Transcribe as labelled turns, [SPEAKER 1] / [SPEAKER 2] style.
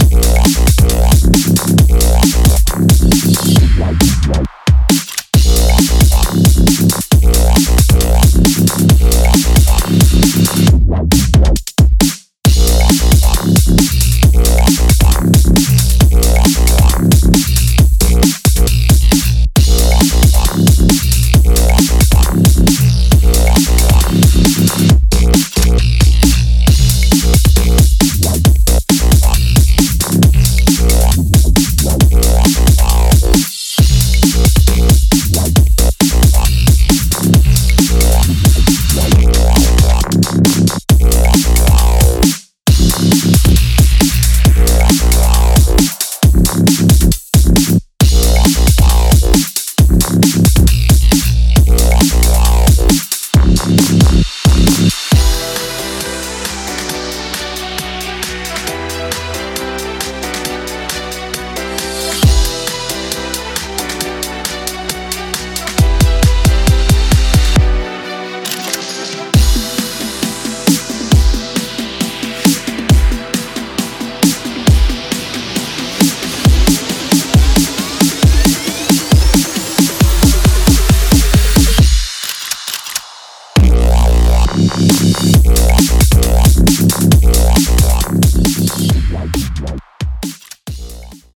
[SPEAKER 1] Yeah.